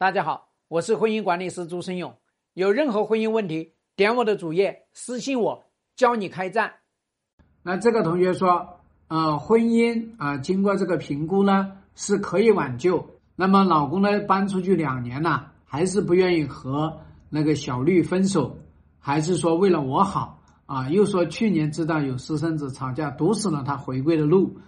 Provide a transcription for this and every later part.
大家好，我是婚姻管理师朱生勇。有任何婚姻问题，点我的主页私信我，教你开战。那这个同学说，呃，婚姻啊、经过这个评估呢，是可以挽救。那么老公呢，搬出去两年了，还是不愿意和那个小绿分手，还是说为了我好啊？又说去年知道有私生子吵架，堵死了他回归的路，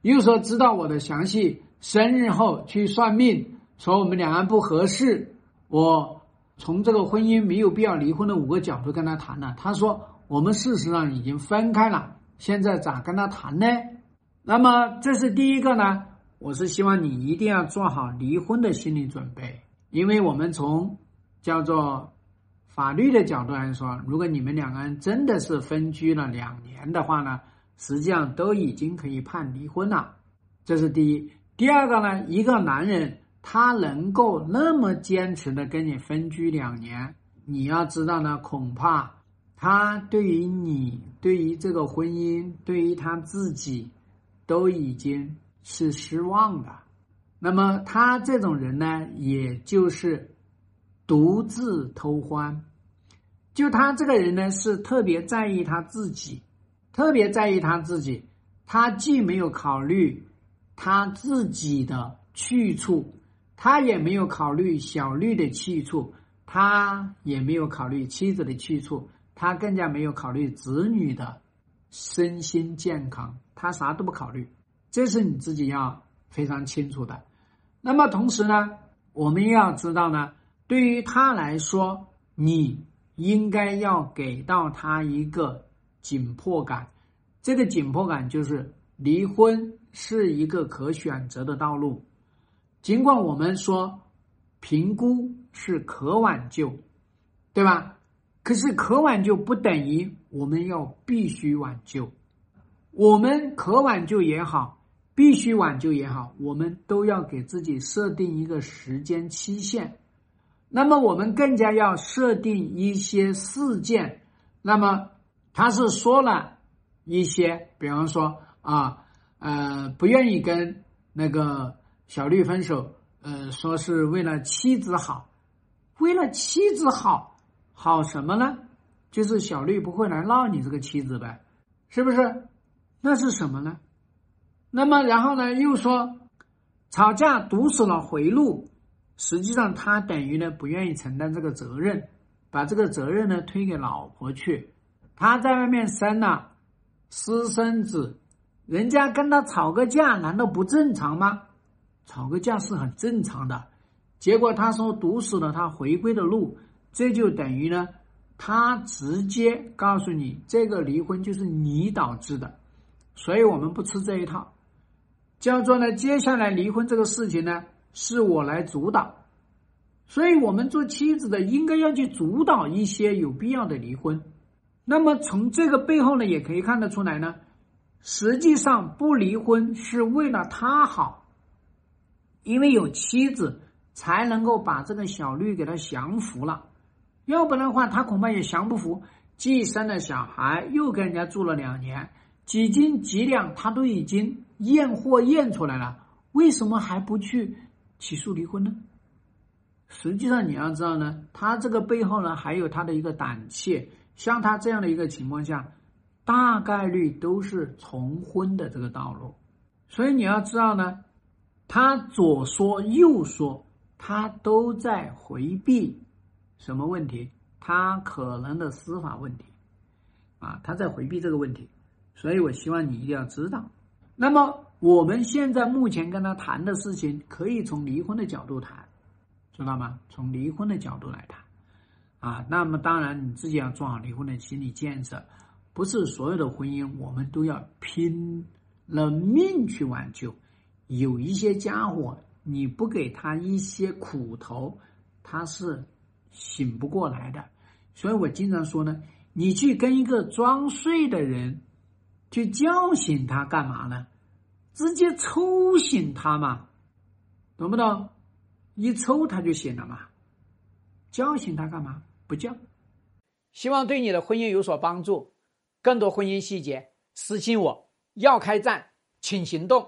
又说知道我的详细生日后去算命，说我们两岸不合适。我从这个婚姻没有必要离婚的五个角度跟他谈了，他说我们事实上已经分开了，现在咋跟他谈呢？那么这是第一个呢，我是希望你一定要做好离婚的心理准备，因为我们从叫做法律的角度来说，如果你们两个人真的是分居了两年的话呢，实际上都已经可以判离婚了，这是第一。第二个呢，一个男人他能够那么坚持的跟你分居两年，你要知道呢，恐怕他对于你、对于这个婚姻、对于他自己，都已经是失望的。那么他这种人呢，也就是独自偷欢。就他这个人呢，是特别在意他自己，特别在意他自己。他既没有考虑他自己的去处，他也没有考虑小绿的去处，他也没有考虑妻子的去处，他更加没有考虑子女的身心健康，他啥都不考虑。这是你自己要非常清楚的。那么同时呢，我们要知道呢，对于他来说，你应该要给到他一个紧迫感。这个紧迫感就是离婚是一个可选择的道路，尽管我们说评估是可挽救，对吧？可是可挽救不等于我们要必须挽救，我们可挽救也好。必须挽救也好，我们都要给自己设定一个时间期限。那么，我们更加要设定一些事件。那么，他是说了一些，比方说啊，呃，不愿意跟那个小绿分手，呃，说是为了妻子好，为了妻子好，好什么呢？就是小绿不会来闹你这个妻子呗，是不是？那是什么呢？那么，然后呢？又说吵架堵死了回路，实际上他等于呢不愿意承担这个责任，把这个责任呢推给老婆去。他在外面生了私生子，人家跟他吵个架，难道不正常吗？吵个架是很正常的。结果他说堵死了他回归的路，这就等于呢，他直接告诉你，这个离婚就是你导致的，所以我们不吃这一套。叫做呢，接下来离婚这个事情呢，是我来主导，所以我们做妻子的应该要去主导一些有必要的离婚。那么从这个背后呢，也可以看得出来呢，实际上不离婚是为了他好，因为有妻子才能够把这个小绿给他降服了，要不然的话他恐怕也降不服，既生了小孩，又跟人家住了两年。几斤几两，他都已经验货验出来了，为什么还不去起诉离婚呢？实际上你要知道呢，他这个背后呢还有他的一个胆怯。像他这样的一个情况下，大概率都是重婚的这个道路。所以你要知道呢，他左说右说，他都在回避什么问题？他可能的司法问题啊，他在回避这个问题。所以我希望你一定要知道。那么我们现在目前跟他谈的事情，可以从离婚的角度谈，知道吗？从离婚的角度来谈，啊，那么当然你自己要做好离婚的心理建设，不是所有的婚姻我们都要拼了命去挽救。有一些家伙，你不给他一些苦头，他是醒不过来的。所以我经常说呢，你去跟一个装睡的人。去叫醒他干嘛呢？直接抽醒他嘛，懂不懂？一抽他就醒了嘛。叫醒他干嘛？不叫。希望对你的婚姻有所帮助。更多婚姻细节，私信我。要开战，请行动。